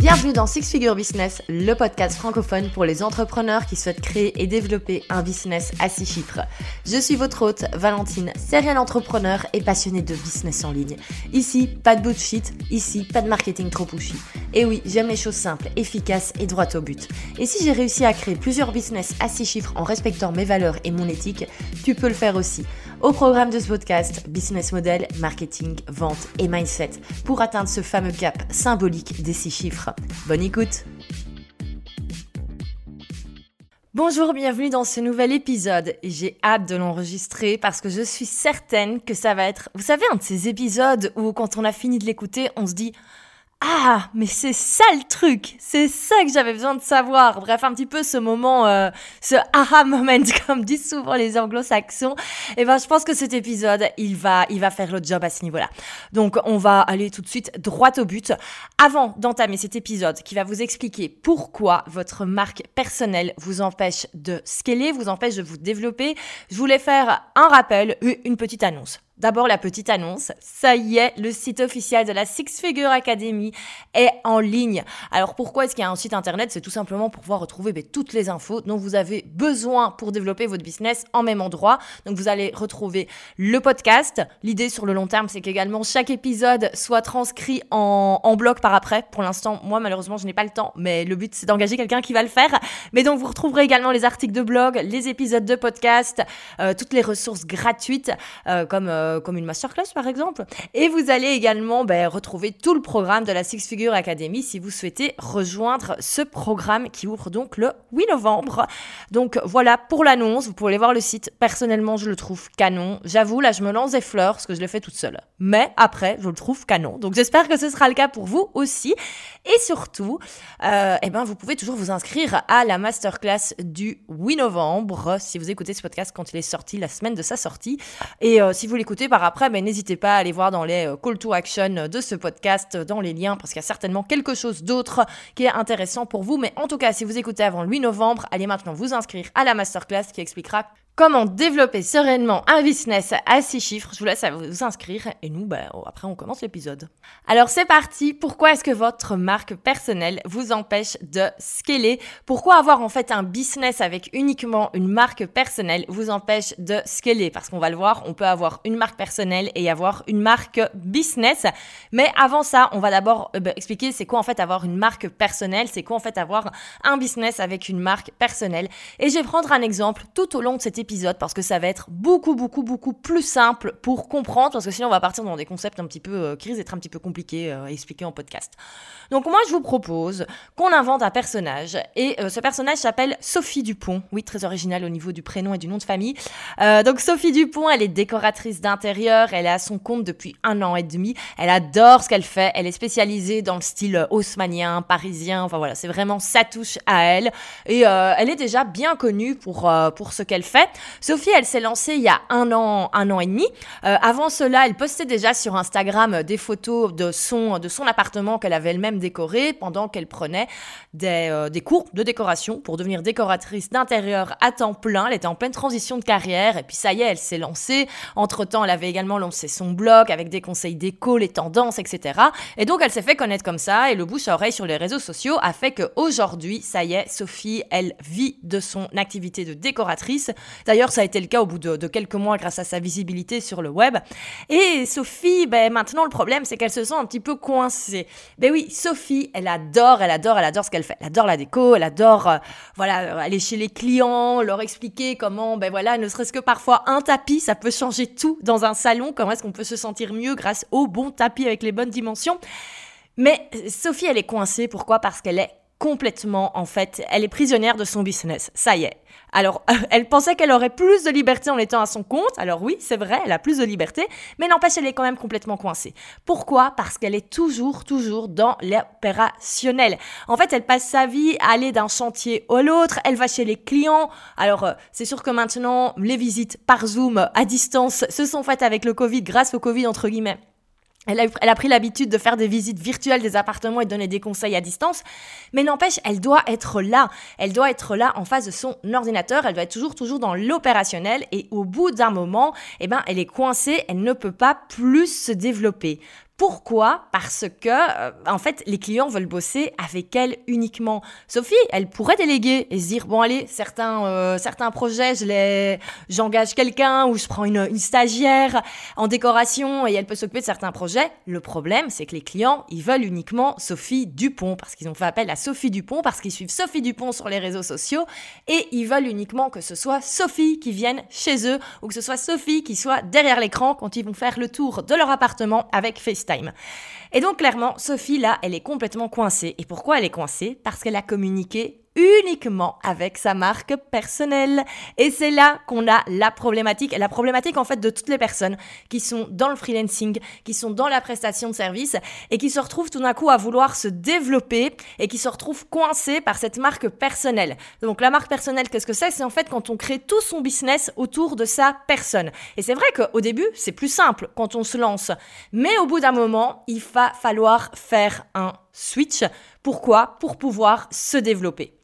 Bienvenue dans Six Figure Business, le podcast francophone pour les entrepreneurs qui souhaitent créer et développer un business à six chiffres. Je suis votre hôte, Valentine, serial entrepreneur et passionnée de business en ligne. Ici, pas de bullshit, ici, pas de marketing trop pushy. Et oui, j'aime les choses simples, efficaces et droites au but. Et si j'ai réussi à créer plusieurs business à six chiffres en respectant mes valeurs et mon éthique, tu peux le faire aussi. Au programme de ce podcast, business model, marketing, vente et mindset pour atteindre ce fameux cap symbolique des six chiffres. Bonne écoute Bonjour, bienvenue dans ce nouvel épisode. J'ai hâte de l'enregistrer parce que je suis certaine que ça va être, vous savez, un de ces épisodes où quand on a fini de l'écouter, on se dit ah, mais c'est ça le truc, c'est ça que j'avais besoin de savoir. Bref, un petit peu ce moment, euh, ce aha moment, comme disent souvent les anglo-saxons. Et eh ben, je pense que cet épisode, il va, il va faire le job à ce niveau-là. Donc, on va aller tout de suite droit au but. Avant d'entamer cet épisode qui va vous expliquer pourquoi votre marque personnelle vous empêche de scaler, vous empêche de vous développer, je voulais faire un rappel, une petite annonce. D'abord, la petite annonce. Ça y est, le site officiel de la Six Figure Academy est en ligne. Alors, pourquoi est-ce qu'il y a un site internet? C'est tout simplement pour pouvoir retrouver ben, toutes les infos dont vous avez besoin pour développer votre business en même endroit. Donc, vous allez retrouver le podcast. L'idée sur le long terme, c'est qu'également chaque épisode soit transcrit en, en bloc par après. Pour l'instant, moi, malheureusement, je n'ai pas le temps, mais le but, c'est d'engager quelqu'un qui va le faire. Mais donc, vous retrouverez également les articles de blog, les épisodes de podcast, euh, toutes les ressources gratuites, euh, comme... Euh, euh, comme une masterclass par exemple. Et vous allez également ben, retrouver tout le programme de la Six Figure Academy si vous souhaitez rejoindre ce programme qui ouvre donc le 8 novembre. Donc voilà pour l'annonce, vous pouvez aller voir le site. Personnellement, je le trouve canon. J'avoue, là, je me lance des fleurs parce que je l'ai fait toute seule. Mais après, je le trouve canon. Donc j'espère que ce sera le cas pour vous aussi. Et surtout, euh, eh ben, vous pouvez toujours vous inscrire à la masterclass du 8 novembre si vous écoutez ce podcast quand il est sorti, la semaine de sa sortie. Et euh, si vous l'écoutez par après, mais n'hésitez pas à aller voir dans les euh, call to action de ce podcast, euh, dans les liens, parce qu'il y a certainement quelque chose d'autre qui est intéressant pour vous. Mais en tout cas, si vous écoutez avant le 8 novembre, allez maintenant vous inscrire à la masterclass qui expliquera Comment développer sereinement un business à six chiffres Je vous laisse vous inscrire et nous, bah, après, on commence l'épisode. Alors, c'est parti. Pourquoi est-ce que votre marque personnelle vous empêche de scaler? Pourquoi avoir en fait un business avec uniquement une marque personnelle vous empêche de scaler? Parce qu'on va le voir, on peut avoir une marque personnelle et avoir une marque business. Mais avant ça, on va d'abord euh, bah, expliquer c'est quoi en fait avoir une marque personnelle, c'est quoi en fait avoir un business avec une marque personnelle. Et je vais prendre un exemple tout au long de cet épisode parce que ça va être beaucoup, beaucoup, beaucoup plus simple pour comprendre parce que sinon on va partir dans des concepts un petit peu euh, qui risquent d'être un petit peu compliqués euh, à expliquer en podcast. Donc moi je vous propose qu'on invente un personnage et euh, ce personnage s'appelle Sophie Dupont. Oui, très original au niveau du prénom et du nom de famille. donc Sophie Dupont, elle est décoratrice d'intérieur, elle est à son compte depuis un an et demi. Elle adore ce qu'elle fait, elle est spécialisée dans le style haussmanien, parisien. Enfin voilà, c'est vraiment sa touche à elle et elle est déjà bien connue pour pour ce qu'elle fait. Sophie, elle s'est lancée il y a un an, un an et demi. Euh, avant cela, elle postait déjà sur Instagram des photos de son, de son appartement qu'elle avait elle-même décoré pendant qu'elle prenait des, euh, des, cours de décoration pour devenir décoratrice d'intérieur à temps plein. Elle était en pleine transition de carrière et puis ça y est, elle s'est lancée. Entre-temps, elle avait également lancé son blog avec des conseils déco, les tendances, etc. Et donc, elle s'est fait connaître comme ça et le bouche à oreille sur les réseaux sociaux a fait qu'aujourd'hui, ça y est, Sophie, elle vit de son activité de décoratrice. D'ailleurs, ça a été le cas au bout de, quelques mois grâce à sa visibilité sur le web. Et Sophie, ben, maintenant, le problème, c'est qu'elle se sent un petit peu coincée. Ben oui, Sophie, elle adore, elle adore, elle adore ce qu'elle fait. Elle adore la déco, elle adore, euh, voilà, aller chez les clients, leur expliquer comment, ben voilà, ne serait-ce que parfois un tapis, ça peut changer tout dans un salon. Comment est-ce qu'on peut se sentir mieux grâce au bon tapis avec les bonnes dimensions? Mais Sophie, elle est coincée. Pourquoi? Parce qu'elle est complètement, en fait, elle est prisonnière de son business. Ça y est. Alors, elle pensait qu'elle aurait plus de liberté en étant à son compte. Alors oui, c'est vrai, elle a plus de liberté, mais n'empêche, elle est quand même complètement coincée. Pourquoi? Parce qu'elle est toujours, toujours dans l'opérationnel. En fait, elle passe sa vie à aller d'un chantier à l'autre, elle va chez les clients. Alors, euh, c'est sûr que maintenant, les visites par Zoom, à distance, se sont faites avec le Covid, grâce au Covid, entre guillemets. Elle a, pris l'habitude de faire des visites virtuelles des appartements et de donner des conseils à distance. Mais n'empêche, elle doit être là. Elle doit être là en face de son ordinateur. Elle doit être toujours, toujours dans l'opérationnel. Et au bout d'un moment, eh ben, elle est coincée. Elle ne peut pas plus se développer. Pourquoi? Parce que, euh, en fait, les clients veulent bosser avec elle uniquement. Sophie, elle pourrait déléguer et se dire, bon, allez, certains, euh, certains projets, je les, j'engage quelqu'un ou je prends une, stagiaire en décoration et elle peut s'occuper de certains projets. Le problème, c'est que les clients, ils veulent uniquement Sophie Dupont parce qu'ils ont fait appel à Sophie Dupont, parce qu'ils suivent Sophie Dupont sur les réseaux sociaux et ils veulent uniquement que ce soit Sophie qui vienne chez eux ou que ce soit Sophie qui soit derrière l'écran quand ils vont faire le tour de leur appartement avec FaceTime. Et donc clairement, Sophie, là, elle est complètement coincée. Et pourquoi elle est coincée? Parce qu'elle a communiqué uniquement avec sa marque personnelle. Et c'est là qu'on a la problématique, la problématique en fait de toutes les personnes qui sont dans le freelancing, qui sont dans la prestation de service et qui se retrouvent tout d'un coup à vouloir se développer et qui se retrouvent coincées par cette marque personnelle. Donc la marque personnelle, qu'est-ce que c'est? C'est en fait quand on crée tout son business autour de sa personne. Et c'est vrai qu'au début, c'est plus simple quand on se lance. Mais au bout d'un moment, il va falloir faire un switch. Pourquoi? Pour pouvoir se développer.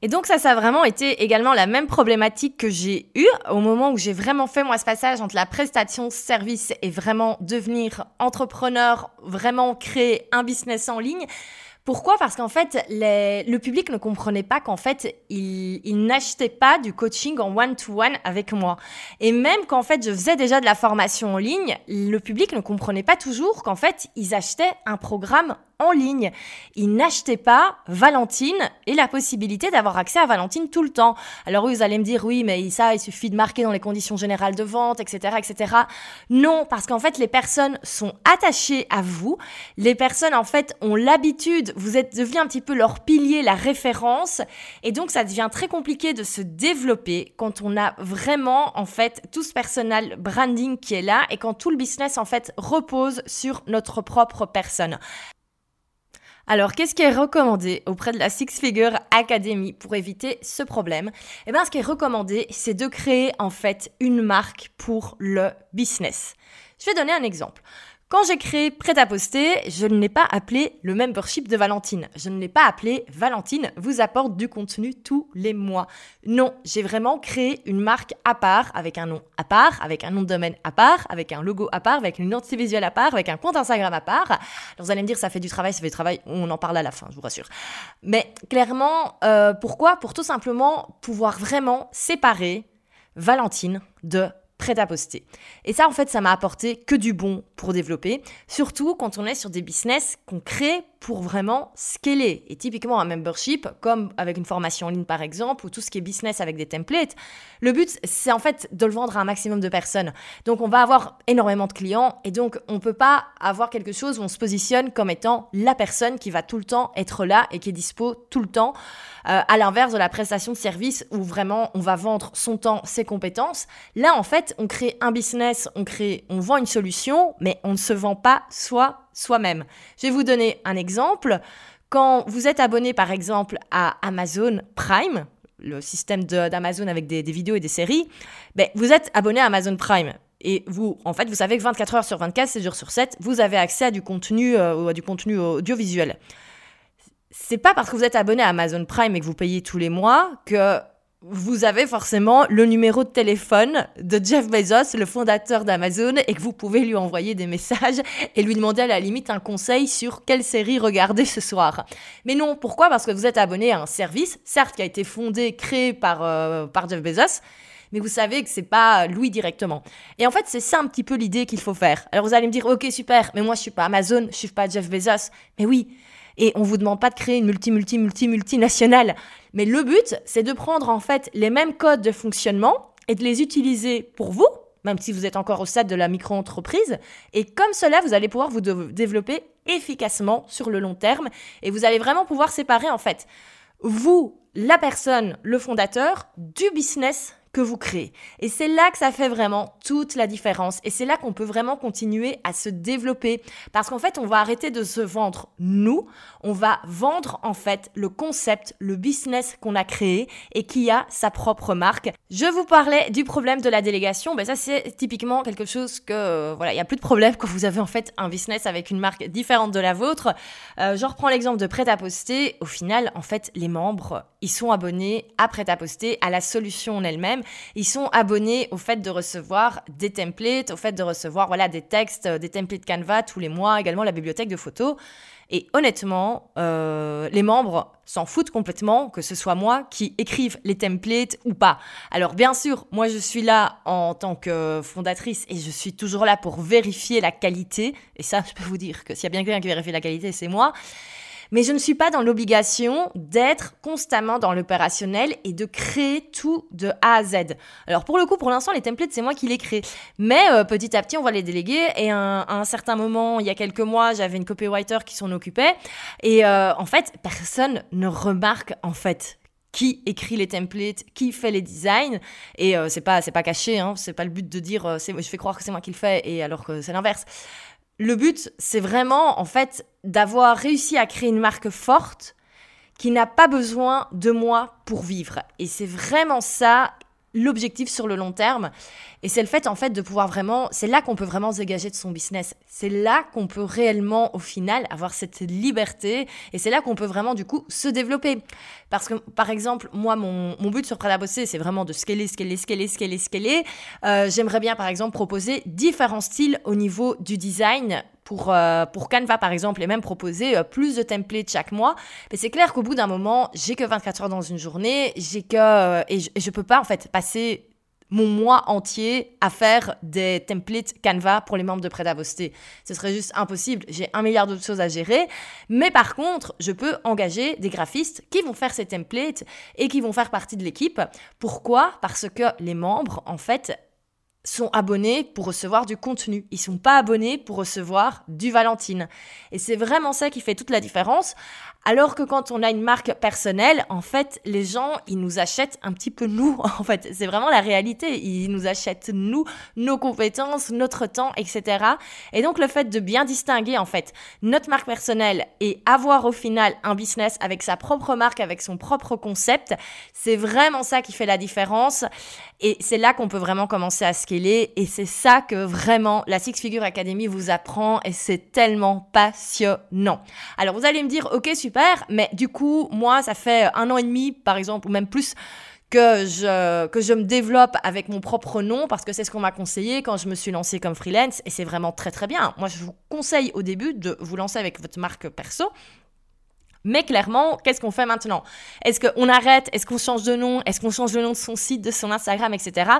Et donc ça, ça a vraiment été également la même problématique que j'ai eue au moment où j'ai vraiment fait moi ce passage entre la prestation service et vraiment devenir entrepreneur, vraiment créer un business en ligne. Pourquoi? Parce qu'en fait, le public ne comprenait pas qu'en fait, il, il n'achetait pas du coaching en one-to-one avec moi. Et même qu'en fait, je faisais déjà de la formation en ligne, le public ne comprenait pas toujours qu'en fait, ils achetaient un programme en ligne. Ils n'achetaient pas Valentine et la possibilité d'avoir accès à Valentine tout le temps. Alors oui, vous allez me dire, oui, mais ça, il suffit de marquer dans les conditions générales de vente, etc., etc. Non, parce qu'en fait, les personnes sont attachées à vous. Les personnes, en fait, ont l'habitude, vous êtes devenu un petit peu leur pilier, la référence. Et donc, ça devient très compliqué de se développer quand on a vraiment, en fait, tout ce personal branding qui est là et quand tout le business, en fait, repose sur notre propre personne. Alors, qu'est-ce qui est recommandé auprès de la Six Figure Academy pour éviter ce problème? Eh bien, ce qui est recommandé, c'est de créer en fait une marque pour le business. Je vais donner un exemple. Quand j'ai créé Prêt à poster, je ne l'ai pas appelé le membership de Valentine. Je ne l'ai pas appelé Valentine vous apporte du contenu tous les mois. Non, j'ai vraiment créé une marque à part, avec un nom à part, avec un nom de domaine à part, avec un logo à part, avec une identité visuelle à part, avec un compte Instagram à part. Alors vous allez me dire, ça fait du travail, ça fait du travail, on en parle à la fin, je vous rassure. Mais clairement, euh, pourquoi? Pour tout simplement pouvoir vraiment séparer Valentine de prêt à poster. Et ça, en fait, ça m'a apporté que du bon pour développer, surtout quand on est sur des business qu'on crée pour vraiment scaler. Et typiquement un membership, comme avec une formation en ligne par exemple, ou tout ce qui est business avec des templates, le but, c'est en fait de le vendre à un maximum de personnes. Donc on va avoir énormément de clients, et donc on peut pas avoir quelque chose où on se positionne comme étant la personne qui va tout le temps être là et qui est dispo tout le temps. Euh, à l'inverse de la prestation de service où vraiment on va vendre son temps, ses compétences. Là, en fait, on crée un business, on crée, on vend une solution, mais on ne se vend pas soi soi-même. Je vais vous donner un exemple. Quand vous êtes abonné, par exemple, à Amazon Prime, le système d'Amazon avec des, vidéos et des séries, ben, vous êtes abonné à Amazon Prime. Et vous, en fait, vous savez que 24 heures sur 24, 7 jours sur 7, vous avez accès à du contenu, euh, à du contenu audiovisuel c'est pas parce que vous êtes abonné à Amazon Prime et que vous payez tous les mois que vous avez forcément le numéro de téléphone de Jeff Bezos, le fondateur d'Amazon, et que vous pouvez lui envoyer des messages et lui demander à la limite un conseil sur quelle série regarder ce soir. Mais non, pourquoi? Parce que vous êtes abonné à un service, certes qui a été fondé, créé par, euh, par Jeff Bezos, mais vous savez que c'est pas lui directement. Et en fait, c'est ça un petit peu l'idée qu'il faut faire. Alors vous allez me dire, ok super, mais moi je suis pas Amazon, je suis pas Jeff Bezos. Mais oui, et on vous demande pas de créer une multi, multi, multi, multinationale. Mais le but, c'est de prendre en fait les mêmes codes de fonctionnement et de les utiliser pour vous, même si vous êtes encore au stade de la micro-entreprise. Et comme cela, vous allez pouvoir vous développer efficacement sur le long terme et vous allez vraiment pouvoir séparer en fait vous, la personne, le fondateur, du business que vous créez. Et c'est là que ça fait vraiment toute la différence. Et c'est là qu'on peut vraiment continuer à se développer. Parce qu'en fait, on va arrêter de se vendre nous. On va vendre en fait le concept, le business qu'on a créé et qui a sa propre marque. Je vous parlais du problème de la délégation. Ben ça, c'est typiquement quelque chose que, euh, voilà, il n'y a plus de problème quand vous avez en fait un business avec une marque différente de la vôtre. Euh, je reprends l'exemple de Prêt-à-Poster. Au final, en fait, les membres, ils sont abonnés à Prêt-à-Poster, à la solution en elle-même ils sont abonnés au fait de recevoir des templates, au fait de recevoir voilà des textes, euh, des templates Canva tous les mois, également la bibliothèque de photos. Et honnêtement, euh, les membres s'en foutent complètement que ce soit moi qui écrive les templates ou pas. Alors bien sûr, moi je suis là en tant que fondatrice et je suis toujours là pour vérifier la qualité. Et ça, je peux vous dire que s'il y a bien quelqu'un qui vérifie la qualité, c'est moi mais je ne suis pas dans l'obligation d'être constamment dans l'opérationnel et de créer tout de A à Z. Alors pour le coup, pour l'instant, les templates, c'est moi qui les crée. Mais euh, petit à petit, on va les déléguer. Et à un, certain moment, il y a quelques mois, j'avais une copywriter qui s'en occupait. Et euh, en fait, personne ne remarque en fait qui écrit les templates, qui fait les designs. Et euh, c'est pas c'est pas caché, hein, c'est pas le but de dire je fais croire que c'est moi qui le fais et alors que c'est l'inverse. Le but, c'est vraiment, en fait, d'avoir réussi à créer une marque forte qui n'a pas besoin de moi pour vivre. Et c'est vraiment ça l'objectif sur le long terme. Et c'est le fait, en fait, de pouvoir vraiment, c'est là qu'on peut vraiment se dégager de son business. C'est là qu'on peut réellement, au final, avoir cette liberté. Et c'est là qu'on peut vraiment, du coup, se développer. Parce que, par exemple, moi, mon, but sur Prada Bosser, c'est vraiment de scaler, scaler, scaler, scaler, scaler. Euh, J'aimerais bien, par exemple, proposer différents styles au niveau du design pour, euh, pour Canva par exemple et même proposer euh, plus de templates chaque mois. Mais c'est clair qu'au bout d'un moment, j'ai que 24 heures dans une journée, j'ai que euh, et, je, ne peux pas en fait passer mon mois entier à faire des templates Canva pour les membres de Prédavosté. Ce serait juste impossible. J'ai un milliard d'autres choses à gérer. Mais par contre, je peux engager des graphistes qui vont faire ces templates et qui vont faire partie de l'équipe. Pourquoi? Parce que les membres, en fait, sont abonnés pour recevoir du contenu. Ils sont pas abonnés pour recevoir du Valentine. Et c'est vraiment ça qui fait toute la différence. Alors que quand on a une marque personnelle, en fait, les gens, ils nous achètent un petit peu nous. En fait, c'est vraiment la réalité. Ils nous achètent nous, nos compétences, notre temps, etc. Et donc, le fait de bien distinguer, en fait, notre marque personnelle et avoir au final un business avec sa propre marque, avec son propre concept, c'est vraiment ça qui fait la différence. Et c'est là qu'on peut vraiment commencer à scaler. Et c'est ça que vraiment la Six Figure Academy vous apprend. Et c'est tellement passionnant. Alors, vous allez me dire, ok, super mais du coup, moi, ça fait un an et demi, par exemple, ou même plus, que je, que je me développe avec mon propre nom parce que c'est ce qu'on m'a conseillé quand je me suis lancée comme freelance et c'est vraiment très très bien. Moi, je vous conseille au début de vous lancer avec votre marque perso mais clairement, qu'est-ce qu'on fait maintenant? Est-ce qu'on arrête? Est-ce qu'on change de nom? Est-ce qu'on change le nom de son site, de son Instagram, etc.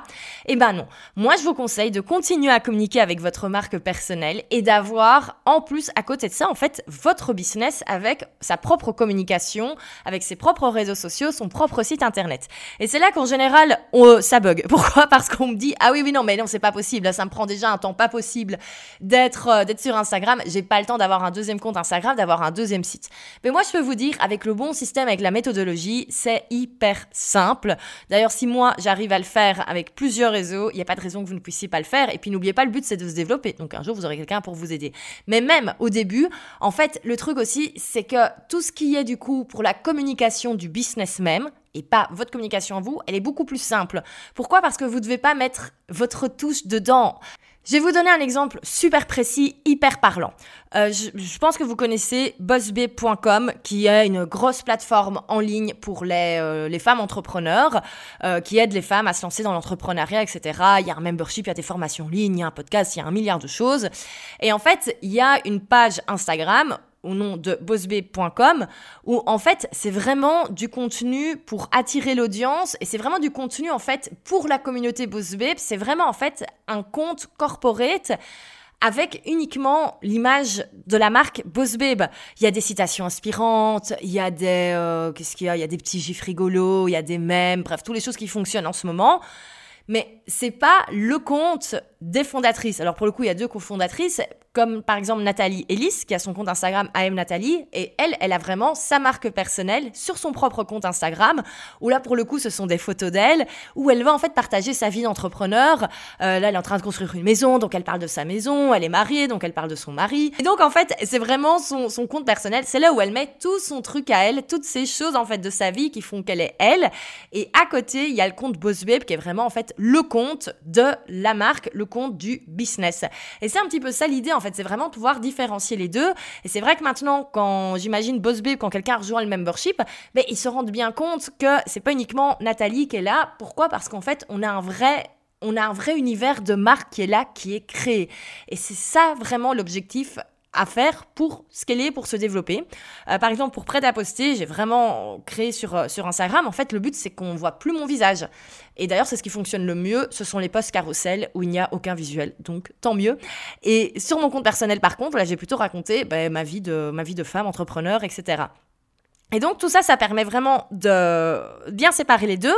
Eh ben non. Moi, je vous conseille de continuer à communiquer avec votre marque personnelle et d'avoir, en plus, à côté de ça, en fait, votre business avec sa propre communication, avec ses propres réseaux sociaux, son propre site internet. Et c'est là qu'en général, on, ça bug. Pourquoi? Parce qu'on me dit ah oui oui non mais non c'est pas possible. Ça me prend déjà un temps pas possible d'être euh, d'être sur Instagram. J'ai pas le temps d'avoir un deuxième compte Instagram, d'avoir un deuxième site. Mais moi je peux vous dire, avec le bon système, avec la méthodologie, c'est hyper simple. D'ailleurs, si moi, j'arrive à le faire avec plusieurs réseaux, il n'y a pas de raison que vous ne puissiez pas le faire. Et puis, n'oubliez pas, le but, c'est de se développer. Donc, un jour, vous aurez quelqu'un pour vous aider. Mais même au début, en fait, le truc aussi, c'est que tout ce qui est du coup pour la communication du business même, et pas votre communication à vous, elle est beaucoup plus simple. Pourquoi? Parce que vous ne devez pas mettre votre touche dedans. Je vais vous donner un exemple super précis, hyper parlant. Euh, je, pense que vous connaissez bossb.com, qui est une grosse plateforme en ligne pour les, euh, les femmes entrepreneurs, euh, qui aide les femmes à se lancer dans l'entrepreneuriat, etc. Il y a un membership, il y a des formations en ligne, il y a un podcast, il y a un milliard de choses. Et en fait, il y a une page Instagram au nom de bossb.com où en fait c'est vraiment du contenu pour attirer l'audience et c'est vraiment du contenu en fait pour la communauté bossb c'est vraiment en fait un compte corporate avec uniquement l'image de la marque Boss Il y a des citations inspirantes, il y a des euh, qu'est-ce qu'il y a, il y a des petits gifs rigolos, il y a des mèmes, bref, toutes les choses qui fonctionnent en ce moment. Mais c'est pas le compte des fondatrices. Alors pour le coup, il y a deux cofondatrices comme par exemple Nathalie Ellis, qui a son compte Instagram AM Nathalie, et elle, elle a vraiment sa marque personnelle sur son propre compte Instagram, où là pour le coup ce sont des photos d'elle, où elle va en fait partager sa vie d'entrepreneur. Euh, là elle est en train de construire une maison, donc elle parle de sa maison, elle est mariée, donc elle parle de son mari. Et donc en fait c'est vraiment son, compte personnel, c'est là où elle met tout son truc à elle, toutes ces choses en fait de sa vie qui font qu'elle est elle. Et à côté il y a le compte Boss qui est vraiment en fait le compte de la marque, le compte du business. Et c'est un petit peu ça l'idée en fait, c'est vraiment pouvoir différencier les deux. Et c'est vrai que maintenant, quand j'imagine Boss quand quelqu'un rejoint le membership, ben, ils se rendent bien compte que c'est pas uniquement Nathalie qui est là. Pourquoi? Parce qu'en fait, on a un vrai on a un vrai univers de marque qui est là, qui est créé. Et c'est ça vraiment l'objectif à faire pour scaler, pour se développer. Euh, par exemple, pour Prêt à j'ai vraiment créé sur, euh, sur Instagram. En fait, le but, c'est qu'on voit plus mon visage. Et d'ailleurs, c'est ce qui fonctionne le mieux. Ce sont les posts carousel où il n'y a aucun visuel. Donc, tant mieux. Et sur mon compte personnel, par contre, là, j'ai plutôt raconté ben, ma, vie de, femme, entrepreneur, etc. Et donc, tout ça, ça permet vraiment de bien séparer les deux.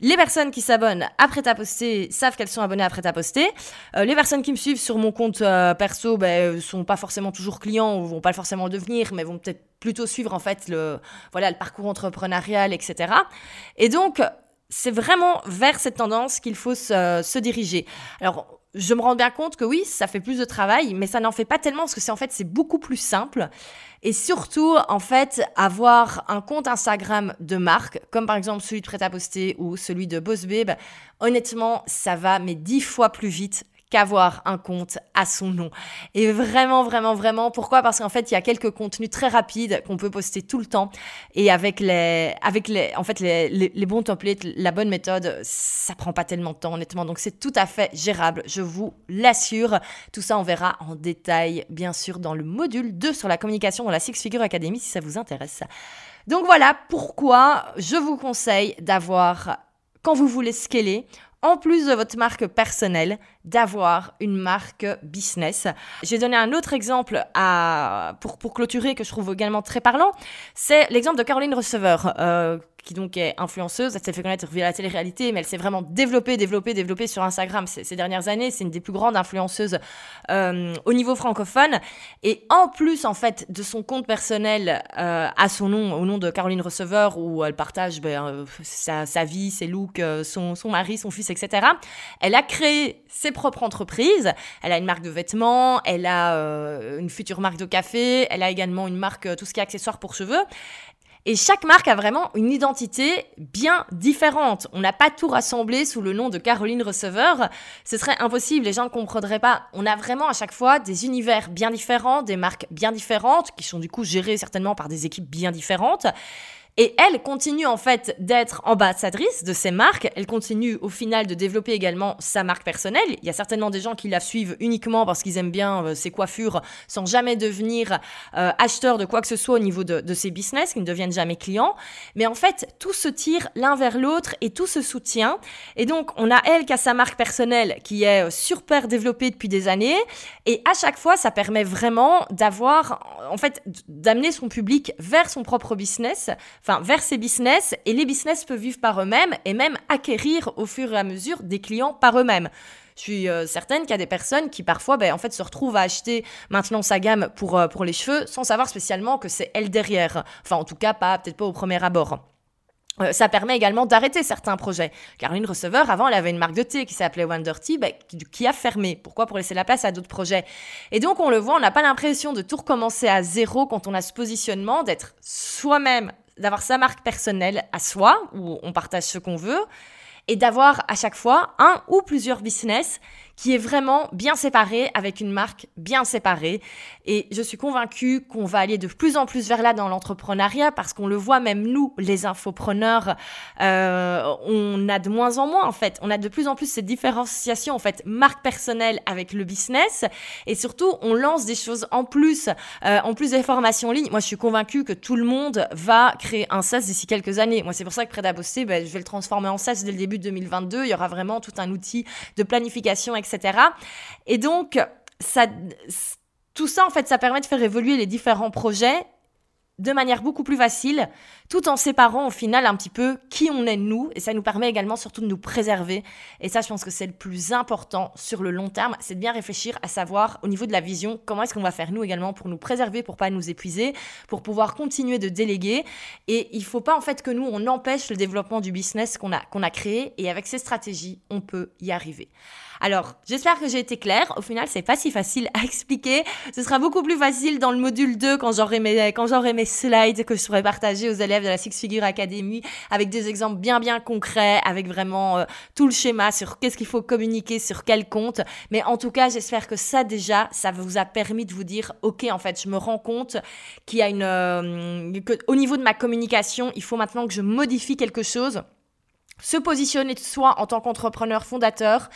Les personnes qui s'abonnent après ta poster savent qu'elles sont abonnées après ta poster. Euh, les personnes qui me suivent sur mon compte euh, perso ben, sont pas forcément toujours clients ou vont pas forcément le devenir, mais vont peut-être plutôt suivre en fait le, voilà, le parcours entrepreneurial, etc. Et donc, c'est vraiment vers cette tendance qu'il faut se, diriger. Alors, je me rends bien compte que oui, ça fait plus de travail, mais ça n'en fait pas tellement parce que c'est en fait c'est beaucoup plus simple. Et surtout, en fait, avoir un compte Instagram de marque, comme par exemple celui de Prêt à poster ou celui de Boss Babe, honnêtement, ça va mais dix fois plus vite qu'avoir un compte à son nom. Et vraiment, vraiment, vraiment, pourquoi? Parce qu'en fait, il y a quelques contenus très rapides qu'on peut poster tout le temps. Et avec les, avec les, en fait, les, les, bons templates, la bonne méthode, ça prend pas tellement de temps, honnêtement. Donc, c'est tout à fait gérable, je vous l'assure. Tout ça, on verra en détail, bien sûr, dans le module 2 sur la communication dans la Six Figure Academy, si ça vous intéresse. Donc voilà pourquoi je vous conseille d'avoir, quand vous voulez scaler, en plus de votre marque personnelle, d'avoir une marque business. J'ai donné un autre exemple pour, pour clôturer que je trouve également très parlant. C'est l'exemple de Caroline Receveur, euh, qui donc est influenceuse. Elle s'est fait connaître via la télé-réalité, mais elle s'est vraiment développée, développée, développée sur Instagram ces, dernières années. C'est une des plus grandes influenceuses euh, au niveau francophone. Et en plus, en fait, de son compte personnel euh, à son nom, au nom de Caroline Receveur, où elle partage ben, euh, sa, vie, ses looks, son, mari, son fils, etc., elle a créé ses propres entreprises. Elle a une marque de vêtements, elle a une future marque de café, elle a également une marque, tout ce qui est accessoires pour cheveux. Et chaque marque a vraiment une identité bien différente. On n'a pas tout rassemblé sous le nom de Caroline Receveur. Ce serait impossible, les gens ne comprendraient pas. On a vraiment à chaque fois des univers bien différents, des marques bien différentes, qui sont du coup gérées certainement par des équipes bien différentes. Et elle continue en fait d'être ambassadrice de ces marques. Elle continue au final de développer également sa marque personnelle. Il y a certainement des gens qui la suivent uniquement parce qu'ils aiment bien euh, ses coiffures sans jamais devenir euh, acheteurs de quoi que ce soit au niveau de, de ses business, qui ne deviennent jamais clients. Mais en fait, tout se tire l'un vers l'autre et tout se soutient. Et donc, on a elle qui a sa marque personnelle qui est euh, super développée depuis des années. Et à chaque fois, ça permet vraiment d'avoir, en fait, d'amener son public vers son propre business enfin, vers ces business, et les business peuvent vivre par eux-mêmes et même acquérir au fur et à mesure des clients par eux-mêmes. Je suis euh, certaine qu'il y a des personnes qui parfois ben, en fait, se retrouvent à acheter maintenant sa gamme pour, euh, pour les cheveux sans savoir spécialement que c'est elle derrière. Enfin, en tout cas, peut-être pas au premier abord. Euh, ça permet également d'arrêter certains projets. Car une receveur, avant, elle avait une marque de thé qui s'appelait Wonder Tea, bah, qui, a fermé. Pourquoi? Pour laisser la place à d'autres projets. Et donc, on le voit, on n'a pas l'impression de tout recommencer à zéro quand on a ce positionnement, d'être soi-même d'avoir sa marque personnelle à soi, où on partage ce qu'on veut, et d'avoir à chaque fois un ou plusieurs business qui est vraiment bien séparé avec une marque bien séparée. Et je suis convaincue qu'on va aller de plus en plus vers là dans l'entrepreneuriat parce qu'on le voit même nous, les infopreneurs, euh, on a de moins en moins en fait. On a de plus en plus cette différenciation en fait marque personnelle avec le business et surtout on lance des choses en plus, euh, en plus des formations en ligne. Moi je suis convaincue que tout le monde va créer un SaaS d'ici quelques années. Moi c'est pour ça que près d'Aboster, ben, je vais le transformer en SaaS dès le début de 2022. Il y aura vraiment tout un outil de planification, etc etc. Et donc, tout ça, en fait, ça permet de faire évoluer les différents projets de manière beaucoup plus facile, tout en séparant au final un petit peu qui on est nous, et ça nous permet également surtout de nous préserver. Et ça, je pense que c'est le plus important sur le long terme, c'est de bien réfléchir à savoir au niveau de la vision, comment est-ce qu'on va faire nous également pour nous préserver, pour pas nous épuiser, pour pouvoir continuer de déléguer. Et il faut pas en fait que nous, on empêche le développement du business qu'on a créé, et avec ces stratégies, on peut y arriver. Alors, j'espère que j'ai été claire. Au final, c'est pas si facile à expliquer. Ce sera beaucoup plus facile dans le module 2 quand j'aurai mes, quand j'aurai mes slides que je pourrai partager aux élèves de la Six Figure Academy avec des exemples bien bien concrets, avec vraiment euh, tout le schéma sur qu'est-ce qu'il faut communiquer sur quel compte. Mais en tout cas, j'espère que ça déjà, ça vous a permis de vous dire, ok, en fait, je me rends compte qu'il y a une, euh, au niveau de ma communication, il faut maintenant que je modifie quelque chose se positionner soi en tant qu'entrepreneur fondateur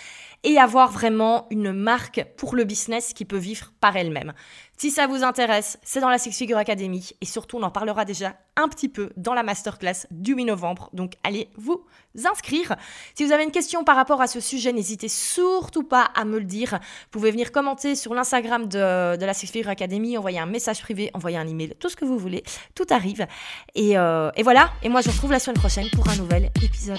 et avoir vraiment une marque pour le business qui peut vivre par elle-même. Si ça vous intéresse, c'est dans la Six Figure Academy et surtout on en parlera déjà un petit peu dans la masterclass du 8 novembre. Donc allez vous inscrire. Si vous avez une question par rapport à ce sujet, n'hésitez surtout pas à me le dire. Vous pouvez venir commenter sur l'Instagram de, la Six Figure Academy, envoyer un message privé, envoyer un email, tout ce que vous voulez. Tout arrive. Et, euh, et voilà. Et moi je vous retrouve la semaine prochaine pour un nouvel épisode.